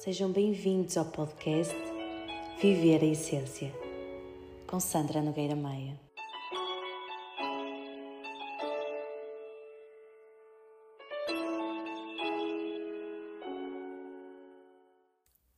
Sejam bem-vindos ao podcast Viver a Essência, com Sandra Nogueira Maia.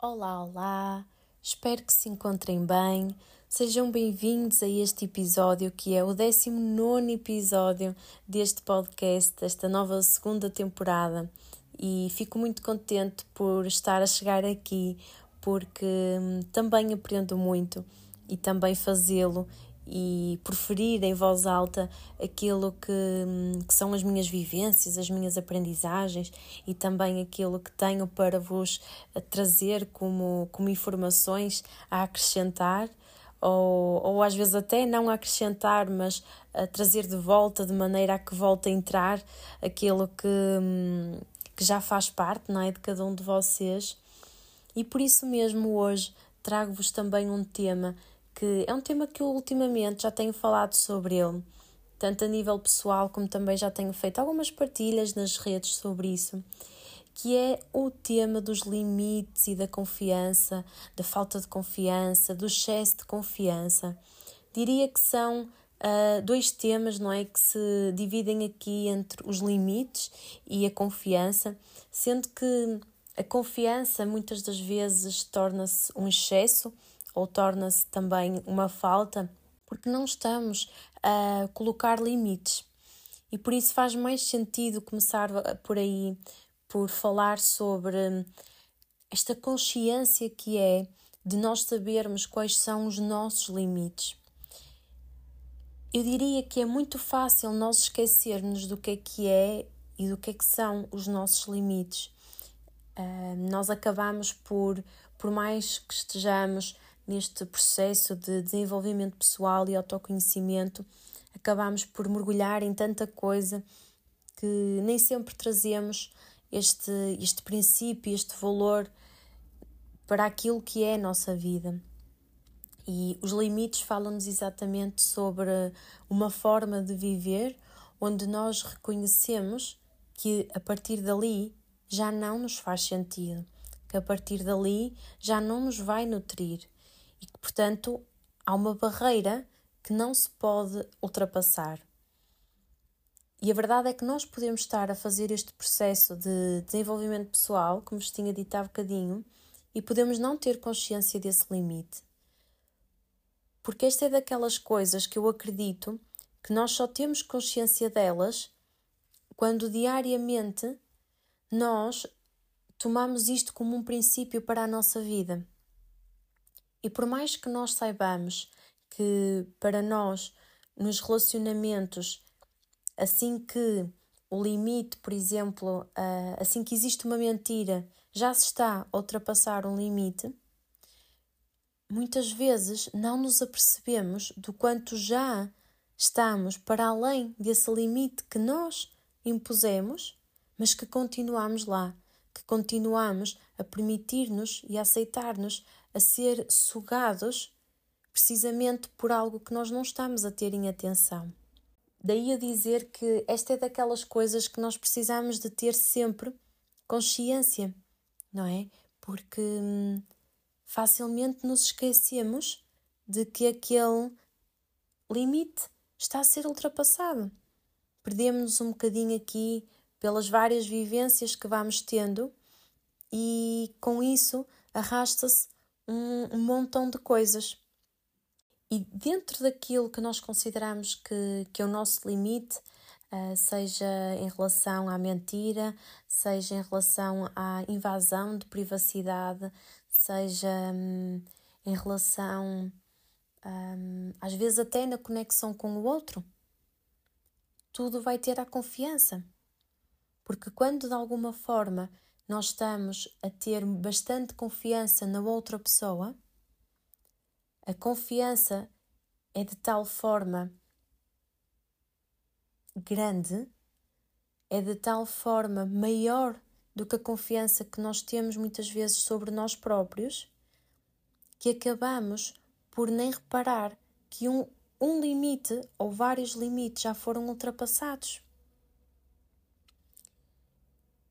Olá, olá! Espero que se encontrem bem. Sejam bem-vindos a este episódio que é o 19 episódio deste podcast, desta nova segunda temporada e fico muito contente por estar a chegar aqui porque hum, também aprendo muito e também fazê-lo e preferir em voz alta aquilo que, hum, que, são as minhas vivências, as minhas aprendizagens e também aquilo que tenho para vos eh, trazer como, como informações a acrescentar. Ou, ou às vezes até não acrescentar, mas a trazer de volta de maneira a que volte a entrar aquilo que, hum, que já faz parte não é, de cada um de vocês. E por isso mesmo hoje trago-vos também um tema que é um tema que eu ultimamente já tenho falado sobre ele, tanto a nível pessoal como também já tenho feito algumas partilhas nas redes sobre isso, que é o tema dos limites e da confiança, da falta de confiança, do excesso de confiança. Diria que são uh, dois temas, não é, que se dividem aqui entre os limites e a confiança, sendo que a confiança muitas das vezes torna-se um excesso ou torna-se também uma falta, porque não estamos a colocar limites. E por isso faz mais sentido começar por aí, por falar sobre esta consciência que é de nós sabermos quais são os nossos limites. Eu diria que é muito fácil nós esquecermos do que é que é e do que é que são os nossos limites. Uh, nós acabamos por, por mais que estejamos neste processo de desenvolvimento pessoal e autoconhecimento, acabamos por mergulhar em tanta coisa que nem sempre trazemos este, este princípio, este valor para aquilo que é a nossa vida. E os limites falam-nos exatamente sobre uma forma de viver onde nós reconhecemos que a partir dali já não nos faz sentido, que a partir dali já não nos vai nutrir e que, portanto, há uma barreira que não se pode ultrapassar. E a verdade é que nós podemos estar a fazer este processo de desenvolvimento pessoal, como vos tinha dito há bocadinho, e podemos não ter consciência desse limite. Porque esta é daquelas coisas que eu acredito que nós só temos consciência delas quando diariamente nós tomamos isto como um princípio para a nossa vida. E por mais que nós saibamos que para nós, nos relacionamentos, assim que o limite, por exemplo, assim que existe uma mentira, já se está a ultrapassar um limite, muitas vezes não nos apercebemos do quanto já estamos para além desse limite que nós impusemos, mas que continuamos lá, que continuamos a permitir-nos e a aceitar-nos a ser sugados precisamente por algo que nós não estamos a ter em atenção. Daí a dizer que esta é daquelas coisas que nós precisamos de ter sempre consciência, não é? Porque hum, facilmente nos esquecemos de que aquele limite está a ser ultrapassado. Perdemos-nos um bocadinho aqui pelas várias vivências que vamos tendo e com isso arrasta-se um, um montão de coisas. E dentro daquilo que nós consideramos que, que é o nosso limite, uh, seja em relação à mentira, seja em relação à invasão de privacidade, seja hum, em relação, hum, às vezes, até na conexão com o outro. Tudo vai ter a confiança. Porque quando de alguma forma nós estamos a ter bastante confiança na outra pessoa, a confiança é de tal forma grande, é de tal forma maior do que a confiança que nós temos muitas vezes sobre nós próprios, que acabamos por nem reparar que um, um limite ou vários limites já foram ultrapassados.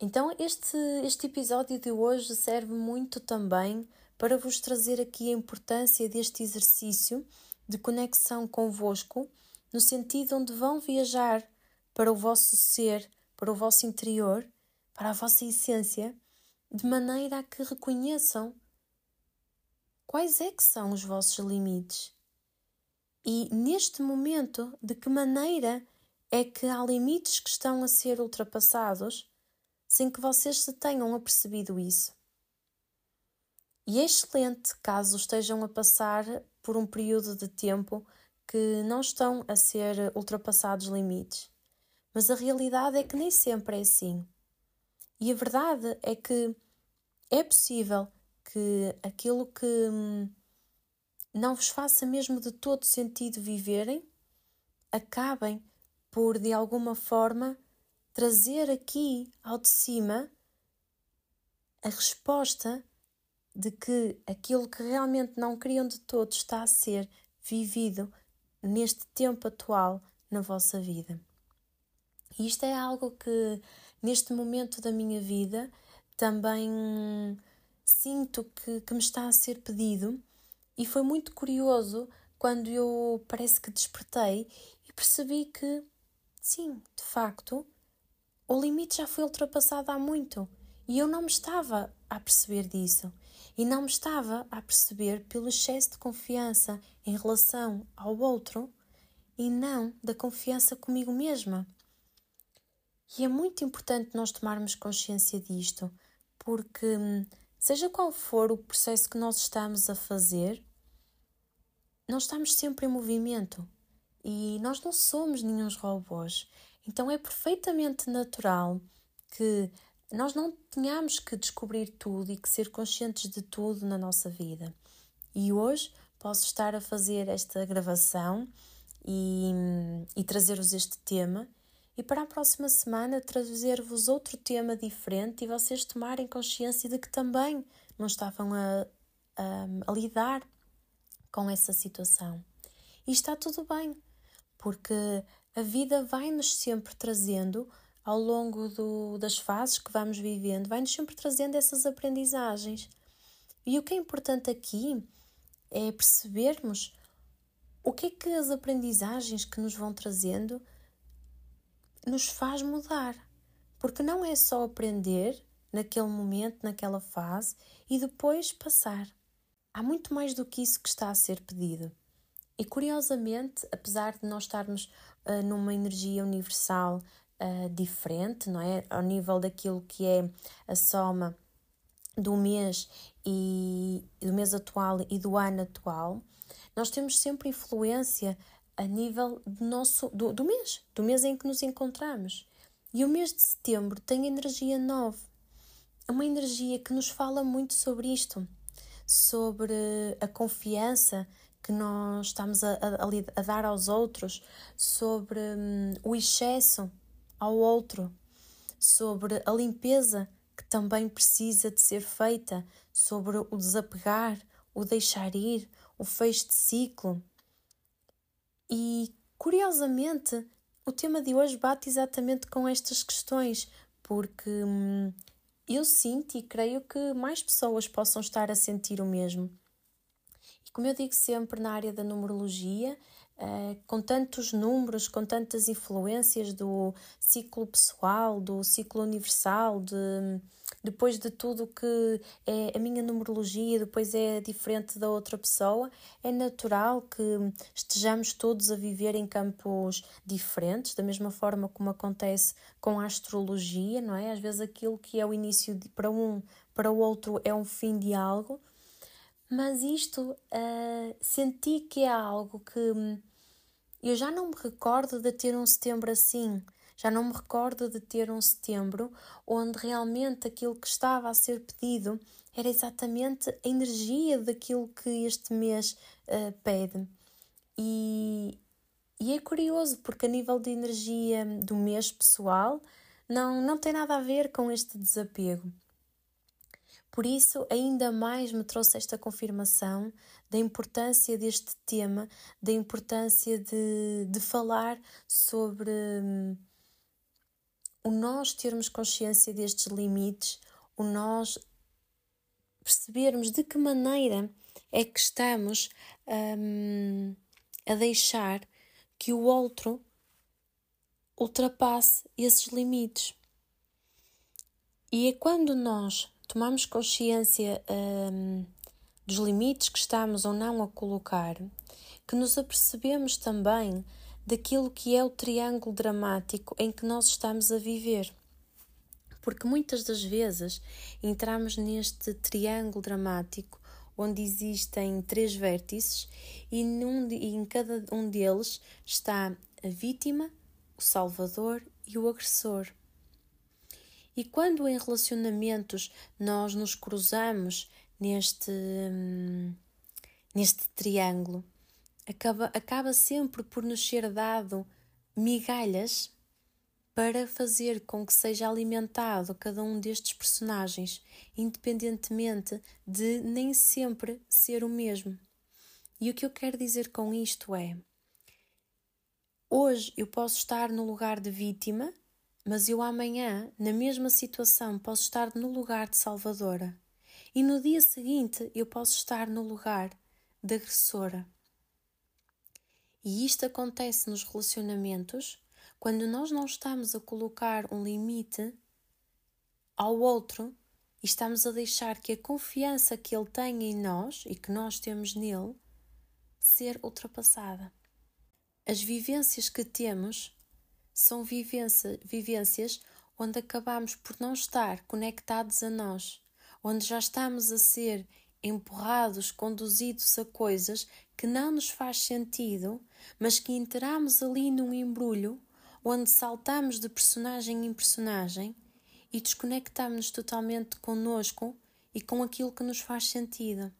Então, este, este episódio de hoje serve muito também para vos trazer aqui a importância deste exercício de conexão convosco, no sentido onde vão viajar para o vosso ser, para o vosso interior, para a vossa essência, de maneira a que reconheçam quais é que são os vossos limites. E neste momento, de que maneira é que há limites que estão a ser ultrapassados sem que vocês se tenham apercebido isso. E é excelente caso estejam a passar por um período de tempo que não estão a ser ultrapassados limites. Mas a realidade é que nem sempre é assim. E a verdade é que é possível que aquilo que hum, não vos faça mesmo de todo sentido viverem, acabem por de alguma forma trazer aqui ao de cima a resposta de que aquilo que realmente não queriam de todo está a ser vivido neste tempo atual na vossa vida. E isto é algo que, neste momento da minha vida, também sinto que, que me está a ser pedido, e foi muito curioso quando eu parece que despertei e percebi que, sim, de facto, o limite já foi ultrapassado há muito e eu não me estava a perceber disso. E não me estava a perceber pelo excesso de confiança em relação ao outro e não da confiança comigo mesma. E é muito importante nós tomarmos consciência disto, porque, seja qual for o processo que nós estamos a fazer, nós estamos sempre em movimento e nós não somos nenhum robôs. Então é perfeitamente natural que nós não tenhamos que descobrir tudo e que ser conscientes de tudo na nossa vida. E hoje posso estar a fazer esta gravação e, e trazer-vos este tema, e para a próxima semana trazer-vos outro tema diferente e vocês tomarem consciência de que também não estavam a, a, a lidar com essa situação. E está tudo bem, porque a vida vai-nos sempre trazendo, ao longo do, das fases que vamos vivendo, vai-nos sempre trazendo essas aprendizagens. E o que é importante aqui é percebermos o que é que as aprendizagens que nos vão trazendo nos faz mudar. Porque não é só aprender naquele momento, naquela fase e depois passar. Há muito mais do que isso que está a ser pedido. E curiosamente, apesar de nós estarmos uh, numa energia universal uh, diferente, não é? Ao nível daquilo que é a soma do mês e do mês atual e do ano atual, nós temos sempre influência a nível do nosso do, do mês, do mês em que nos encontramos. E o mês de setembro tem energia nova, uma energia que nos fala muito sobre isto, sobre a confiança que nós estamos a, a, a dar aos outros, sobre hum, o excesso ao outro, sobre a limpeza que também precisa de ser feita, sobre o desapegar, o deixar ir, o fecho de ciclo. E, curiosamente, o tema de hoje bate exatamente com estas questões, porque hum, eu sinto e creio que mais pessoas possam estar a sentir o mesmo. Como eu digo sempre na área da numerologia, uh, com tantos números, com tantas influências do ciclo pessoal, do ciclo universal, de, depois de tudo que é a minha numerologia, depois é diferente da outra pessoa, é natural que estejamos todos a viver em campos diferentes, da mesma forma como acontece com a astrologia, não é? Às vezes aquilo que é o início de, para um, para o outro é um fim de algo mas isto uh, senti que é algo que hum, eu já não me recordo de ter um setembro assim. Já não me recordo de ter um setembro onde realmente aquilo que estava a ser pedido era exatamente a energia daquilo que este mês uh, pede. E, e é curioso porque, a nível de energia do mês pessoal, não, não tem nada a ver com este desapego. Por isso, ainda mais me trouxe esta confirmação da importância deste tema, da importância de, de falar sobre hum, o nós termos consciência destes limites, o nós percebermos de que maneira é que estamos um, a deixar que o outro ultrapasse esses limites. E é quando nós tomamos consciência um, dos limites que estamos ou não a colocar que nos apercebemos também daquilo que é o triângulo dramático em que nós estamos a viver. Porque muitas das vezes entramos neste triângulo dramático onde existem três vértices e, num, e em cada um deles está a vítima, o salvador e o agressor. E quando em relacionamentos nós nos cruzamos neste, hum, neste triângulo, acaba, acaba sempre por nos ser dado migalhas para fazer com que seja alimentado cada um destes personagens, independentemente de nem sempre ser o mesmo. E o que eu quero dizer com isto é: hoje eu posso estar no lugar de vítima, mas eu amanhã, na mesma situação, posso estar no lugar de salvadora. E no dia seguinte eu posso estar no lugar de agressora. E isto acontece nos relacionamentos quando nós não estamos a colocar um limite ao outro e estamos a deixar que a confiança que ele tem em nós e que nós temos nele ser ultrapassada. As vivências que temos são vivência, vivências onde acabamos por não estar conectados a nós, onde já estamos a ser empurrados, conduzidos a coisas que não nos faz sentido, mas que entramos ali num embrulho onde saltamos de personagem em personagem e desconectamos-nos totalmente conosco e com aquilo que nos faz sentido.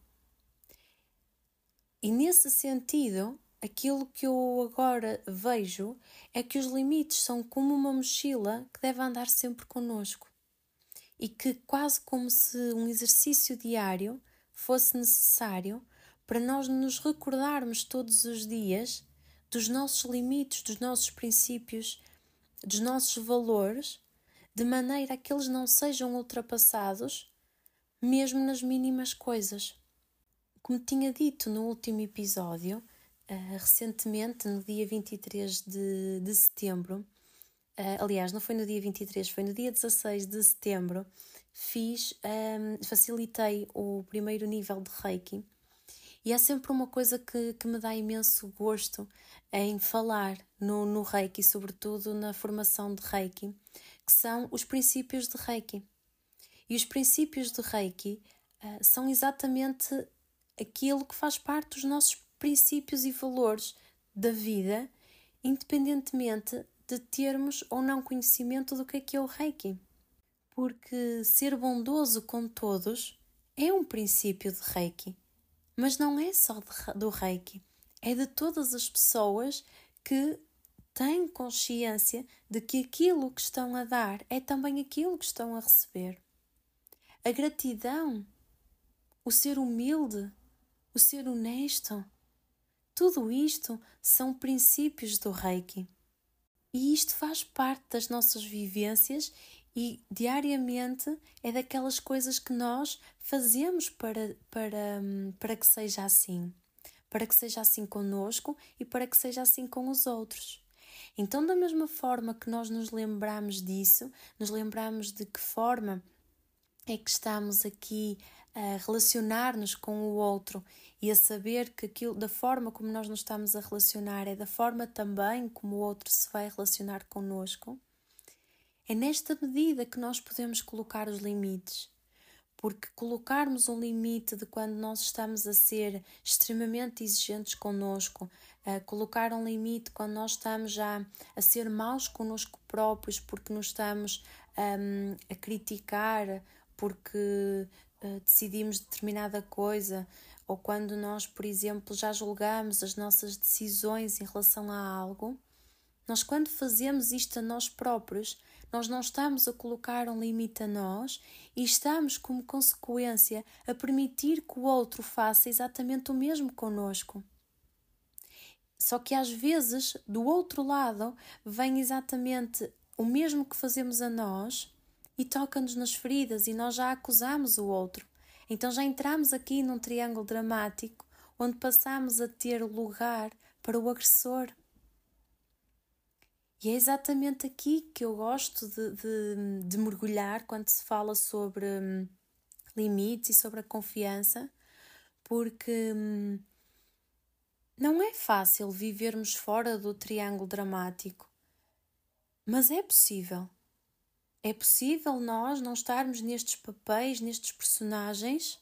E nesse sentido, aquilo que eu agora vejo é que os limites são como uma mochila que deve andar sempre conosco e que, quase como se um exercício diário, fosse necessário para nós nos recordarmos todos os dias dos nossos limites, dos nossos princípios, dos nossos valores, de maneira a que eles não sejam ultrapassados, mesmo nas mínimas coisas. Como tinha dito no último episódio, uh, recentemente, no dia 23 de, de setembro, uh, aliás, não foi no dia 23, foi no dia 16 de setembro, fiz, um, facilitei o primeiro nível de Reiki. E é sempre uma coisa que, que me dá imenso gosto em falar no, no Reiki, sobretudo na formação de Reiki, que são os princípios de Reiki. E os princípios de Reiki uh, são exatamente aquilo que faz parte dos nossos princípios e valores da vida, independentemente de termos ou não conhecimento do que é que é o Reiki porque ser bondoso com todos é um princípio de Reiki, mas não é só de, do Reiki, é de todas as pessoas que têm consciência de que aquilo que estão a dar é também aquilo que estão a receber. A gratidão, o ser humilde, o ser honesto, tudo isto são princípios do Reiki. E isto faz parte das nossas vivências e diariamente é daquelas coisas que nós fazemos para, para, para que seja assim. Para que seja assim conosco e para que seja assim com os outros. Então, da mesma forma que nós nos lembramos disso, nos lembramos de que forma é que estamos aqui a relacionar-nos com o outro e a saber que aquilo, da forma como nós nos estamos a relacionar é da forma também como o outro se vai relacionar connosco é nesta medida que nós podemos colocar os limites. Porque colocarmos um limite de quando nós estamos a ser extremamente exigentes conosco, a colocar um limite quando nós estamos já a ser maus conosco próprios, porque nos estamos um, a criticar, porque uh, decidimos determinada coisa, ou quando nós, por exemplo, já julgamos as nossas decisões em relação a algo, nós, quando fazemos isto a nós próprios, nós não estamos a colocar um limite a nós e estamos, como consequência, a permitir que o outro faça exatamente o mesmo conosco. Só que às vezes, do outro lado, vem exatamente o mesmo que fazemos a nós e toca-nos nas feridas e nós já acusamos o outro. Então já entramos aqui num triângulo dramático onde passamos a ter lugar para o agressor. E é exatamente aqui que eu gosto de, de, de mergulhar quando se fala sobre hum, limites e sobre a confiança, porque hum, não é fácil vivermos fora do triângulo dramático, mas é possível. É possível nós não estarmos nestes papéis, nestes personagens,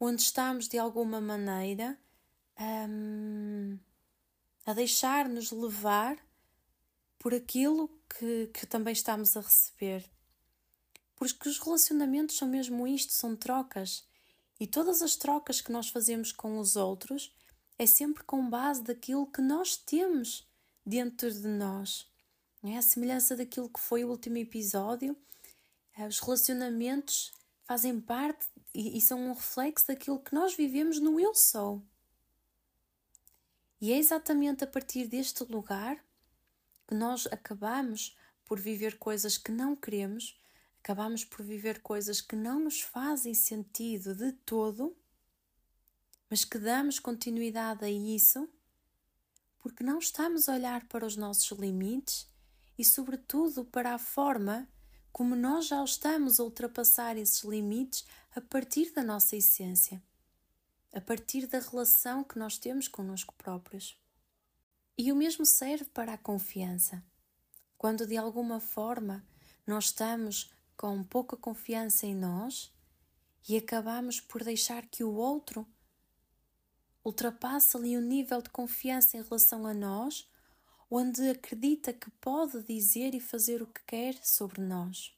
onde estamos de alguma maneira hum, a deixar-nos levar por aquilo que, que também estamos a receber. Porque os relacionamentos são mesmo isto, são trocas. E todas as trocas que nós fazemos com os outros é sempre com base daquilo que nós temos dentro de nós. É a semelhança daquilo que foi o último episódio. Eh, os relacionamentos fazem parte e são um reflexo daquilo que nós vivemos no eu sou. E é exatamente a partir deste lugar que nós acabamos por viver coisas que não queremos, acabamos por viver coisas que não nos fazem sentido de todo, mas que damos continuidade a isso porque não estamos a olhar para os nossos limites e, sobretudo, para a forma como nós já estamos a ultrapassar esses limites a partir da nossa essência, a partir da relação que nós temos connosco próprios. E o mesmo serve para a confiança. Quando de alguma forma nós estamos com pouca confiança em nós e acabamos por deixar que o outro ultrapasse ali o nível de confiança em relação a nós, onde acredita que pode dizer e fazer o que quer sobre nós.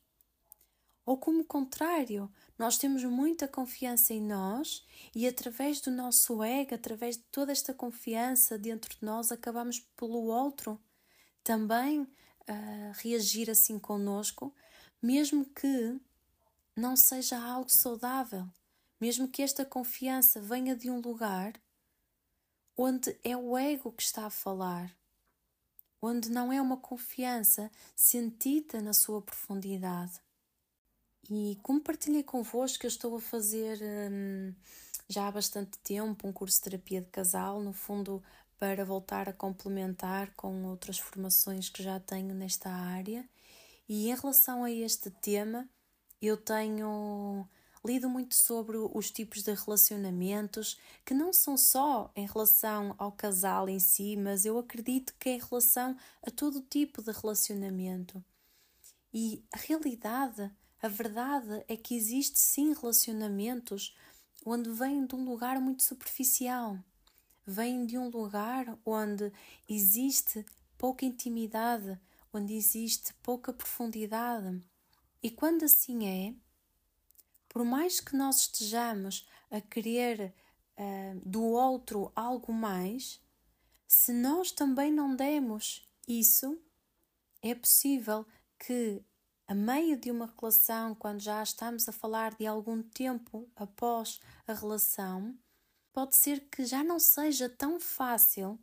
Ou como contrário, nós temos muita confiança em nós e através do nosso ego, através de toda esta confiança dentro de nós, acabamos pelo outro também uh, reagir assim conosco, mesmo que não seja algo saudável, mesmo que esta confiança venha de um lugar onde é o ego que está a falar, onde não é uma confiança sentida na sua profundidade. E como partilhei convosco, eu estou a fazer hum, já há bastante tempo um curso de terapia de casal, no fundo, para voltar a complementar com outras formações que já tenho nesta área. E em relação a este tema, eu tenho lido muito sobre os tipos de relacionamentos, que não são só em relação ao casal em si, mas eu acredito que é em relação a todo tipo de relacionamento. E a realidade a verdade é que existe sim relacionamentos onde vêm de um lugar muito superficial, vêm de um lugar onde existe pouca intimidade, onde existe pouca profundidade. E quando assim é, por mais que nós estejamos a querer uh, do outro algo mais, se nós também não demos isso, é possível que a meio de uma relação, quando já estamos a falar de algum tempo após a relação, pode ser que já não seja tão fácil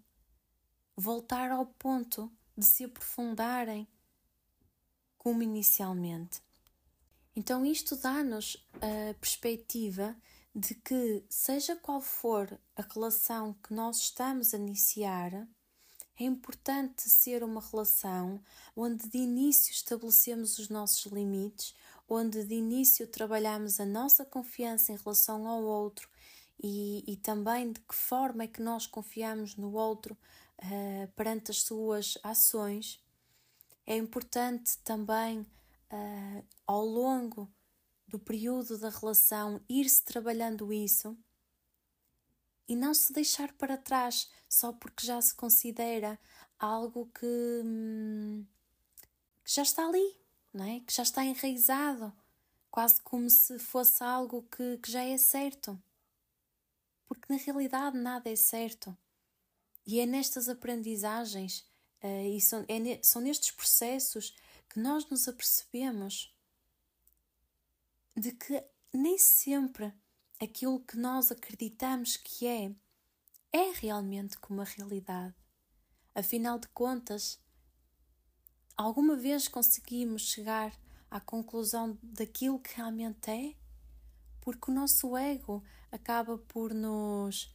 voltar ao ponto de se aprofundarem como inicialmente. Então, isto dá-nos a perspectiva de que, seja qual for a relação que nós estamos a iniciar, é importante ser uma relação onde de início estabelecemos os nossos limites, onde de início trabalhamos a nossa confiança em relação ao outro e, e também de que forma é que nós confiamos no outro uh, perante as suas ações. É importante também, uh, ao longo do período da relação, ir-se trabalhando isso e não se deixar para trás só porque já se considera algo que, hum, que já está ali, não é? que já está enraizado, quase como se fosse algo que, que já é certo. Porque na realidade nada é certo. E é nestas aprendizagens uh, e são, é, são nestes processos nós nos apercebemos de que nem sempre aquilo que nós acreditamos que é, é realmente como a realidade. Afinal de contas, Alguma vez conseguimos chegar à conclusão daquilo que realmente é? Porque o nosso ego acaba por nos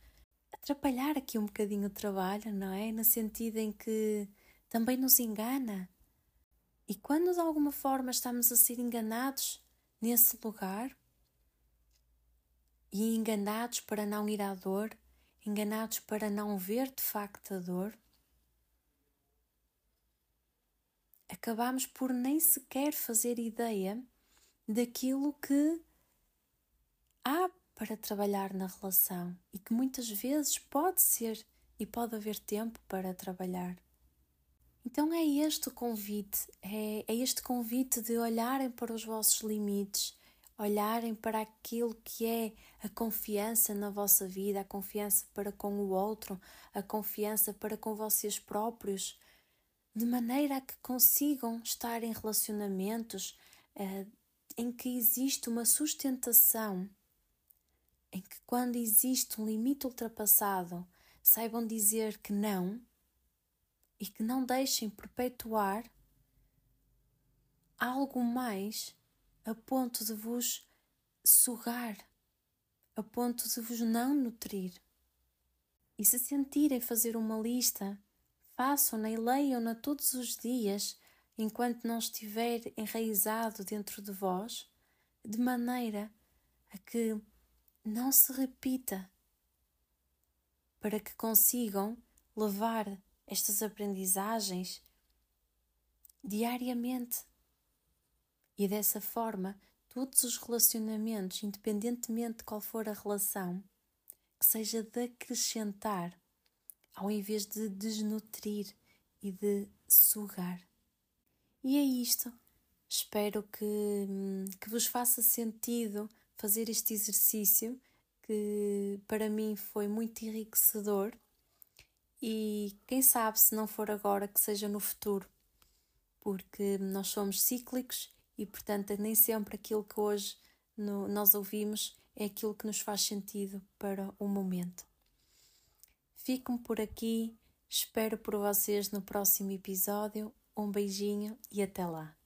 atrapalhar aqui um bocadinho o trabalho, não é? No sentido em que também nos engana. E quando de alguma forma estamos a ser enganados nesse lugar, e enganados para não ir à dor, enganados para não ver de facto a dor, acabamos por nem sequer fazer ideia daquilo que há para trabalhar na relação e que muitas vezes pode ser e pode haver tempo para trabalhar. Então é este o convite, é, é este convite de olharem para os vossos limites, olharem para aquilo que é a confiança na vossa vida, a confiança para com o outro, a confiança para com vocês próprios, de maneira a que consigam estar em relacionamentos uh, em que existe uma sustentação, em que quando existe um limite ultrapassado, saibam dizer que não e que não deixem perpetuar algo mais a ponto de vos sugar, a ponto de vos não nutrir. E se sentirem fazer uma lista façam-na e leiam-na todos os dias, enquanto não estiver enraizado dentro de vós, de maneira a que não se repita, para que consigam levar estas aprendizagens diariamente. E dessa forma, todos os relacionamentos, independentemente de qual for a relação, que seja de acrescentar ao invés de desnutrir e de sugar. E é isto. Espero que, que vos faça sentido fazer este exercício que para mim foi muito enriquecedor e quem sabe se não for agora que seja no futuro, porque nós somos cíclicos e portanto nem sempre aquilo que hoje no, nós ouvimos é aquilo que nos faz sentido para o momento. Fico por aqui, espero por vocês no próximo episódio. Um beijinho e até lá!